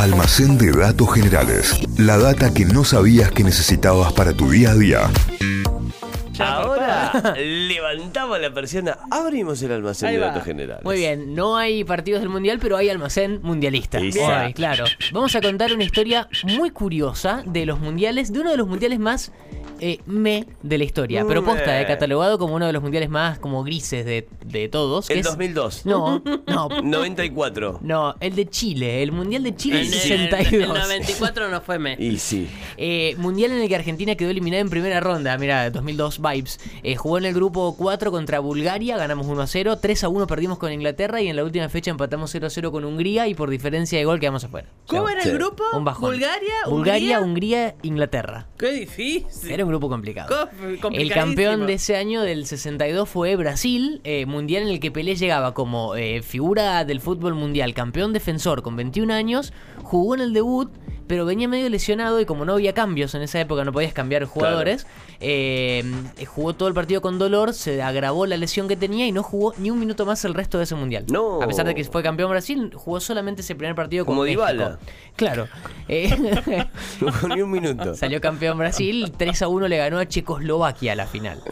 Almacén de datos generales. La data que no sabías que necesitabas para tu día a día. Ahora levantamos la persiana, abrimos el almacén Ahí de va. datos generales. Muy bien, no hay partidos del mundial, pero hay almacén mundialista. Exacto. Hoy, claro. Vamos a contar una historia muy curiosa de los mundiales, de uno de los mundiales más eh, me de la historia. Pero posta, eh, catalogado como uno de los mundiales más como grises de, de todos. que El es- 2002. No, no. 94. No, el de Chile, el Mundial de Chile En el- 62. El 94 no fue me. Y sí. Eh, mundial en el que Argentina quedó eliminada en primera ronda. Mira, 2002 vibes. Eh, jugó en el grupo 4 contra Bulgaria, ganamos 1 a 0. 3 a 1 perdimos con Inglaterra y en la última fecha empatamos 0 a 0 con Hungría y por diferencia de gol quedamos afuera. ¿Cómo era Sí. el grupo? Un bajón. ¿Bulgaria? Bulgaria, ¿Hungría? Hungría, Inglaterra. Qué difícil. Era un grupo complicado. Co- El campeón de ese año, del 62, fue Brasil, eh, mundial en el que Pelé llegaba como eh, figura del fútbol mundial, campeón defensor con 21 años, jugó en el debut, pero venía medio lesionado y como no había cambios en esa época, no podías cambiar jugadores, eh, jugó todo el partido con dolor, se agravó la lesión que tenía y no jugó ni un minuto más el resto de ese mundial. No. A pesar de que fue campeón Brasil, jugó solamente ese primer partido con Como. Dybala. Claro. Eh, No, ni un minuto. Salió campeón Brasil, 3 a 1 le ganó a Checoslovaquia a la final.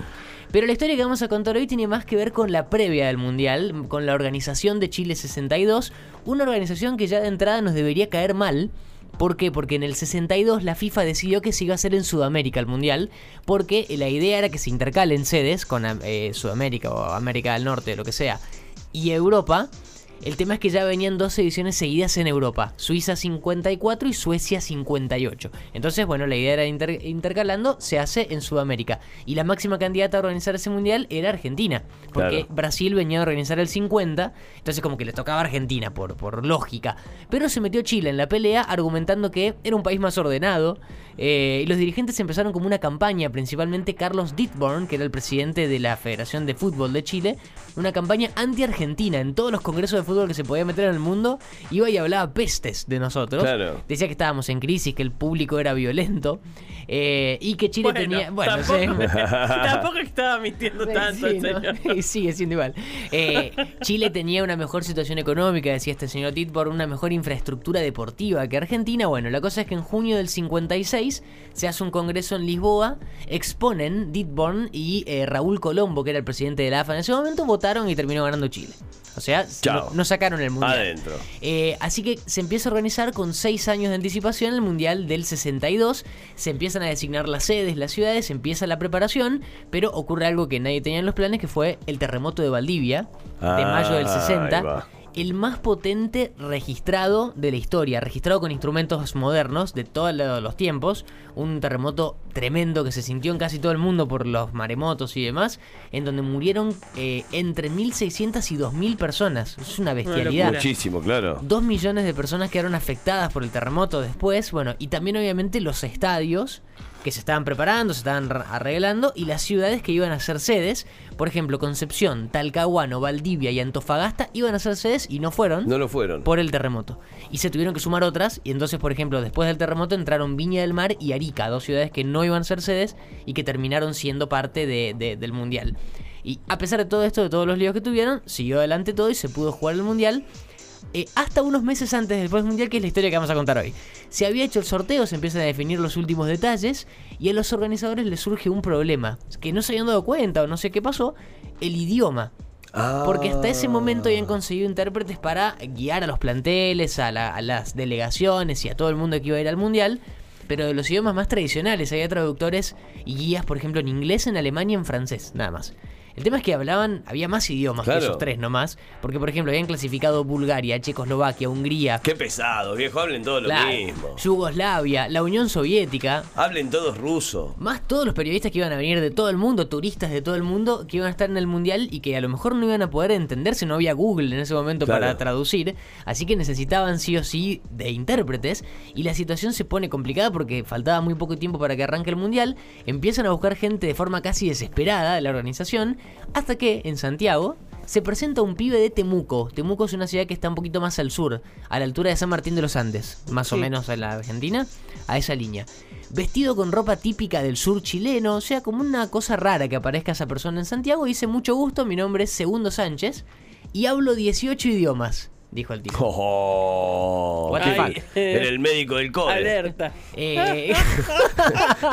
Pero la historia que vamos a contar hoy tiene más que ver con la previa del Mundial, con la organización de Chile 62, una organización que ya de entrada nos debería caer mal. ¿Por qué? Porque en el 62 la FIFA decidió que se iba a hacer en Sudamérica el Mundial, porque la idea era que se intercalen sedes con eh, Sudamérica o América del Norte, lo que sea, y Europa. El tema es que ya venían dos ediciones seguidas en Europa, Suiza 54 y Suecia 58. Entonces, bueno, la idea era inter- intercalando, se hace en Sudamérica. Y la máxima candidata a organizar ese mundial era Argentina, porque Claro. Brasil venía a organizar el 50, entonces como que le tocaba a Argentina por, por lógica. Pero se metió Chile en la pelea argumentando que era un país más ordenado. eh, y los dirigentes empezaron como una campaña, principalmente Carlos Dittborn, que era el presidente de la Federación de Fútbol de Chile, una campaña anti-argentina en todos los congresos de fútbol que se podía meter en el mundo. Iba y hablaba pestes de nosotros. Claro. Decía que estábamos en crisis, que el público era violento eh, y que Chile Bueno, tenía... Bueno, tampoco, estaba mintiendo tanto Sí, sigue siendo igual. Eh, Chile tenía una mejor situación económica, decía este señor Tit, por una mejor infraestructura deportiva que Argentina. Bueno, la cosa es que en junio del 56 se hace un congreso en Lisboa, exponen Ditborn y eh, Raúl Colombo, que era el presidente de la AFA en ese momento, votaron y terminó ganando Chile. O sea, no, no sacaron el mundial. Adentro. Eh, así que se empieza a organizar con seis años de anticipación el Mundial del 62. Se empiezan a designar las sedes, las ciudades, empieza la preparación, pero ocurre algo que nadie tenía en los planes, que fue el terremoto de Valdivia, de Ah, mayo del ahí 60. El más potente registrado de la historia, registrado con instrumentos modernos de todos lo- los tiempos. Un terremoto tremendo que se sintió en casi todo el mundo por los maremotos y demás, en donde murieron eh, entre 1.600 y 2.000 personas. Es una bestialidad. Muchísimo, claro. Dos millones de personas quedaron afectadas por el terremoto después, bueno, y también obviamente los estadios que se estaban preparando, se estaban arreglando, y las ciudades que iban a ser sedes, por ejemplo, Concepción, Talcahuano, Valdivia y Antofagasta iban a ser sedes y no fueron No lo fueron. por el terremoto. Y se tuvieron que sumar otras, y entonces, por ejemplo, después del terremoto entraron Viña del Mar y Arica, dos ciudades que no iban a ser sedes y que terminaron siendo parte de- de- del Mundial. Y a pesar de todo esto, de todos los líos que tuvieron, siguió adelante todo y se pudo jugar el Mundial. Eh, hasta unos meses antes del Mundial, que es la historia que vamos a contar hoy. Se había hecho el sorteo, se empiezan a definir los últimos detalles y a los organizadores les surge un problema, que no se habían dado cuenta o no sé qué pasó, el idioma. Ah. Porque hasta ese momento habían conseguido intérpretes para guiar a los planteles, a, la- a las delegaciones y a todo el mundo que iba a ir al mundial. Pero de los idiomas más tradicionales había traductores y guías, por ejemplo, en inglés, en alemán y en francés, nada más. El tema es que hablaban, había más idiomas Claro. que esos tres nomás. Porque, por ejemplo, habían clasificado Bulgaria, Checoslovaquia, Hungría, Qué pesado, viejo. Hablen todos lo claro, mismo. Yugoslavia, la Unión Soviética. Hablen todos ruso. Más todos los periodistas que iban a venir de todo el mundo, turistas de todo el mundo, que iban a estar en el mundial y que a lo mejor no iban a poder entenderse, no había Google en ese momento Claro. para traducir, así que necesitaban sí o sí de intérpretes y la situación se pone complicada porque faltaba muy poco tiempo para que arranque el mundial, empiezan a buscar gente de forma casi desesperada de la organización, hasta que en Santiago se presenta un pibe de Temuco. Temuco es una ciudad que está un poquito más al sur, a la altura de San Martín de los Andes, más o menos en la Argentina, a esa línea. Vestido con ropa típica del sur chileno, o sea, como una cosa rara que aparezca esa persona en Santiago. Dice mucho gusto, mi nombre es Segundo Sánchez y hablo 18 idiomas, dijo el tipo. Oh, What the Ay, fuck. Era el médico del cole. Alerta. Eh,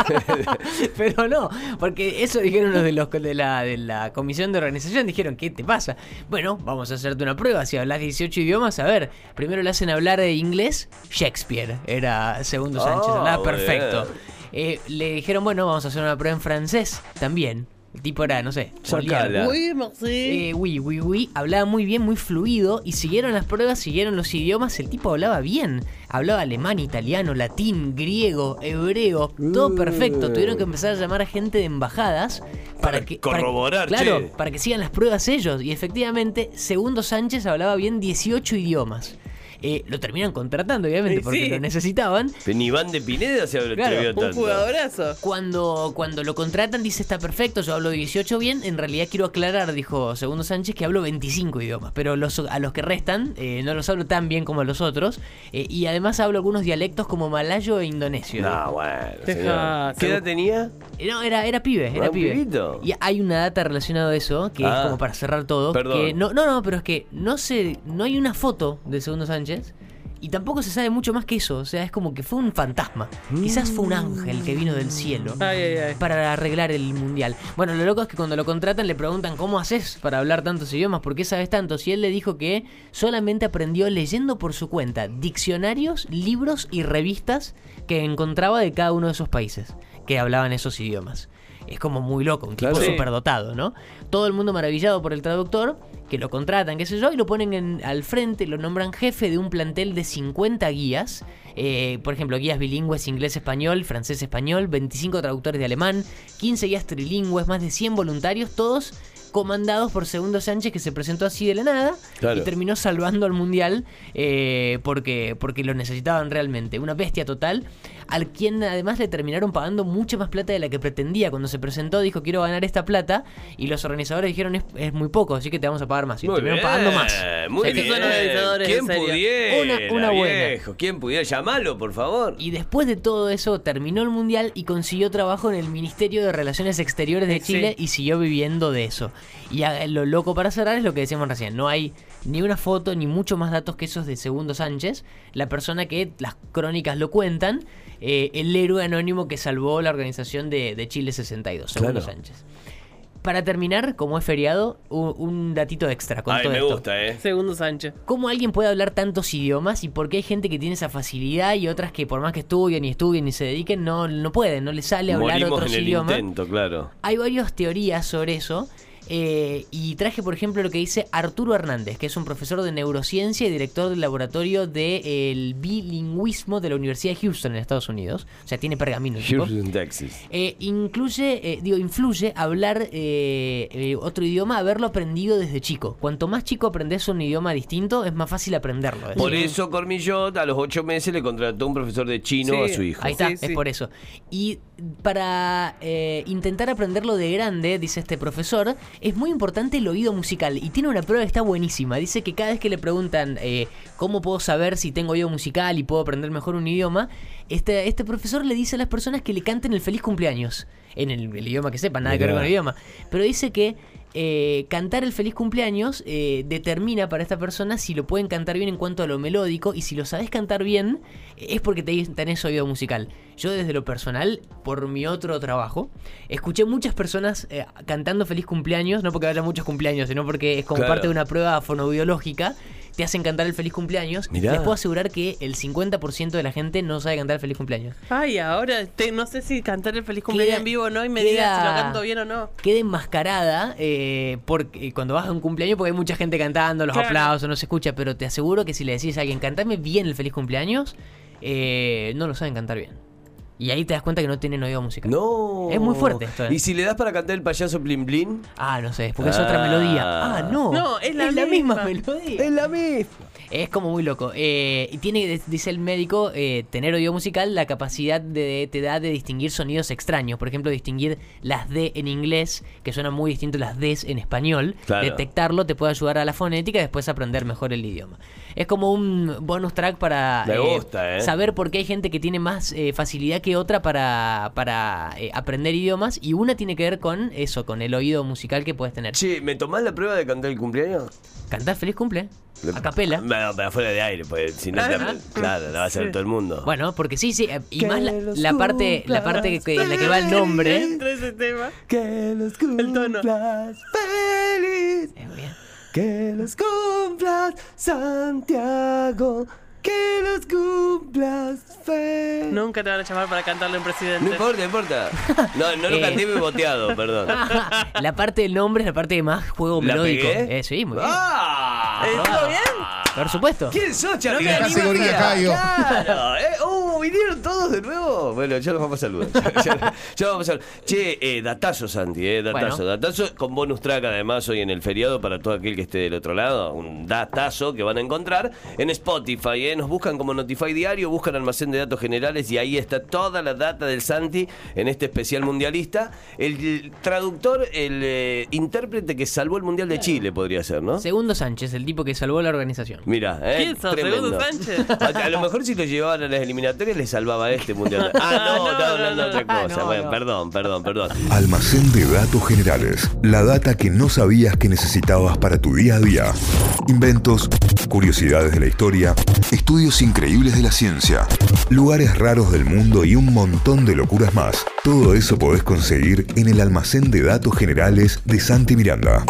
pero no, porque eso dijeron los de, los de, la, de la comisión de organización. Dijeron, ¿qué te pasa? Bueno, vamos a hacerte una prueba. Si hablas 18 idiomas, a ver, primero le hacen hablar de inglés. Shakespeare era Segundo Sánchez, Ah, hablaba muy perfecto. Eh, le dijeron, bueno, vamos a hacer una prueba en francés también. El tipo era, no sé, Sacala. Eh, oui, oui, oui, hablaba muy bien, muy fluido y siguieron las pruebas, siguieron los idiomas, el tipo hablaba bien, hablaba alemán, italiano, latín, griego, hebreo, todo perfecto, tuvieron que empezar a llamar a gente de embajadas para, Para que corroborar, claro, che. para que sigan las pruebas ellos y efectivamente, Segundo Sánchez hablaba bien 18 idiomas. Eh, lo terminan contratando, obviamente, porque sí. lo necesitaban. Pero Ni Iván de Pineda se Claro, atrevió Un tanto. jugadorazo. Cuando, cuando lo contratan dice está perfecto, yo hablo 18 bien, en realidad quiero aclarar, dijo Segundo Sánchez, que hablo 25 idiomas, pero los, a los que restan eh, no los hablo tan bien como a los otros, eh, y además hablo algunos dialectos como malayo e indonesio. No, bueno. ¿Qué edad tenía? No, era, era pibe, era Ah, un pibe. pibito. Y hay una data relacionada a eso, que Ah. es como para cerrar todo. Perdón. Que no, no, no, pero es que no se, no hay una foto de Segundo Sánchez. Y tampoco se sabe mucho más que eso. O sea, es como que fue un fantasma. Quizás fue un ángel que vino del cielo Ay, ay, ay. para arreglar el mundial. Bueno, lo loco es que cuando lo contratan le preguntan cómo haces para hablar tantos idiomas, por qué sabes tantos. Y él le dijo que solamente aprendió leyendo por su cuenta diccionarios, libros y revistas que encontraba de cada uno de esos países que hablaban esos idiomas. Es como muy loco, un tipo Claro. Sí. superdotado, ¿no? Todo el mundo maravillado por el traductor, que lo contratan, qué sé yo, y lo ponen en- al frente, lo nombran jefe de un plantel de 50 guías. eh, por ejemplo, guías bilingües inglés-español, francés-español, 25 traductores de alemán, 15 guías trilingües, más de 100 voluntarios, todos comandados por Segundo Sánchez que se presentó así de la nada Claro. y terminó salvando al mundial eh, porque, porque lo necesitaban realmente. Una bestia total, al quien además le terminaron pagando mucha más plata de la que pretendía. Cuando se presentó dijo quiero ganar esta plata y los organizadores dijeron es, es muy poco, así que te vamos a pagar más. Y Muy terminaron bien, pagando más. Muy O sea que- bien. organizadores, ¿Quién pudiera? Una- una buena. ¿Quién pudiera? Llamalo, por favor. Y después de todo eso terminó el mundial y consiguió trabajo en el Ministerio de Relaciones Exteriores de Sí. Chile y siguió viviendo de eso. Y a- lo loco para cerrar es lo que decíamos recién, no hay ni una foto ni mucho más datos que esos de Segundo Sánchez, la persona que las crónicas lo cuentan, eh, el héroe anónimo que salvó la organización de, de Chile 62, Segundo Claro. Sánchez. Para terminar, como es feriado, un, un datito extra con Ay, todo me esto. gusta, ¿eh? Segundo Sánchez. ¿Cómo alguien puede hablar tantos idiomas y por qué hay gente que tiene esa facilidad y otras que por más que estudien y estudien y se dediquen no, no pueden, no les sale hablar Morimos otros en el idiomas? intento, claro. Hay varias teorías sobre eso. Eh, y traje, por ejemplo, lo que dice Arturo Hernández, que es un profesor de neurociencia y director del laboratorio del bilingüismo de la Universidad de Houston en Estados Unidos. O sea, tiene pergamino. Houston, Texas. Eh, incluye, eh, digo, influye hablar eh, eh, otro idioma, haberlo aprendido desde chico. Cuanto más chico aprendes un idioma distinto, es más fácil aprenderlo. Por eso Cormillot a los ocho meses le contrató un profesor de chino Sí. a su hijo. Ahí está, Sí, es sí. por eso. Y para eh, intentar aprenderlo de grande, dice este profesor, es muy importante el oído musical. Y tiene una prueba que está buenísima. Dice que cada vez que le preguntan eh, cómo puedo saber si tengo oído musical y puedo aprender mejor un idioma, este, este profesor le dice a las personas que le canten el feliz cumpleaños. En el, el idioma que sepan, nada que ver con el idioma. Pero dice que eh, cantar el feliz cumpleaños eh, determina para esta persona si lo pueden cantar bien en cuanto a lo melódico y si lo sabes cantar bien es porque te- tenés oído musical. Yo desde lo personal, por mi otro trabajo, escuché muchas personas eh, cantando feliz cumpleaños, no porque haya muchos cumpleaños, sino porque es como Claro. parte de una prueba fonoaudiológica. Te hacen cantar el feliz cumpleaños. Mirá. Les puedo asegurar que el 50% de la gente no sabe cantar el feliz cumpleaños. Ay, ahora te- no sé si cantar el feliz cumpleaños Queda- en vivo o no y me queda- digas si lo canto bien o no. queda enmascarada eh, porque cuando vas a un cumpleaños porque hay mucha gente cantando, los Claro. aplausos, no se escucha, pero te aseguro que si le decís a alguien, cantame bien el feliz cumpleaños, eh, no lo saben cantar bien. Y ahí te das cuenta que no tienen oído musical. No. Es muy fuerte esto, ¿eh? ¿Y si le das para cantar el payaso Blin Blin? Ah, no sé, porque es otra melodía. Ah, no. No, es la misma misma. melodía. Es la misma. Es como muy loco. Eh, y tiene, dice el médico, eh, tener oído musical, la capacidad de, te da de distinguir sonidos extraños. Por ejemplo, distinguir las D en inglés, que suenan muy distinto a las Ds en español. Claro. Detectarlo te puede ayudar a la fonética y después aprender mejor el idioma. Es como un bonus track para Me gusta, ¿eh? saber por qué hay gente que tiene más eh, facilidad que otra para, para eh, aprender idiomas. Y una tiene que ver con eso, con el oído musical que puedes tener. Che, ¿me tomás la prueba de cantar el cumpleaños? ¿Cantar feliz cumple? a capela. Bueno, pero fuera de aire, pues si no te, Ah, claro, la va a hacer sí. todo el mundo. Bueno, porque sí, sí, eh, y Que más la, parte, la parte que, que- en la que va el nombre. Entra ese tema. que los El tono. cumplas feliz. Eh, bien. Que los cumplas, Santiago. Que los cumplas feliz. Nunca te van a llamar para cantarle en presidente. No importa, no importa. No, no lo Eh. canté muy boteado, perdón. la parte del nombre es la parte de más juego ¿La melódico. pegué? Eh, sí, muy bien. ¡Ah! ¿Estuvo bien? Por supuesto. ¿Quién sos, Charlie? No me Cayo. Claro. Eh, ¿vinieron todos de nuevo? Bueno, ya los vamos a saludar. Ya, ya- ya vamos a saludar. Che, eh, datazo, Santi, eh, datazo. Bueno. Datazo con bonus track, además, hoy en el feriado para todo aquel que esté del otro lado. Un datazo que van a encontrar en Spotify, eh. Nos buscan como Notify Diario, buscan almacén de datos generales y ahí está toda la data del Santi en este especial mundialista. El, traductor, el eh, intérprete que salvó el Mundial de Chile, podría ser, ¿no? Segundo Sánchez, el tipo que salvó la organización. Mira, ¿eh? ¿Quién sos, Tremendo. Segundo Sánchez? A, a lo mejor si lo llevaban a las eliminatorias le salvaba este mundial. Ah, no, No, no, no, no, no, no. otra Ah, cosa. no, bueno, no. perdón, perdón, perdón. Almacén de datos generales. La data que no sabías que necesitabas para tu día a día. Inventos, curiosidades de la historia, estudios increíbles de la ciencia, lugares raros del mundo y un montón de locuras más. Todo eso podés conseguir en el almacén de datos generales de Santi Miranda.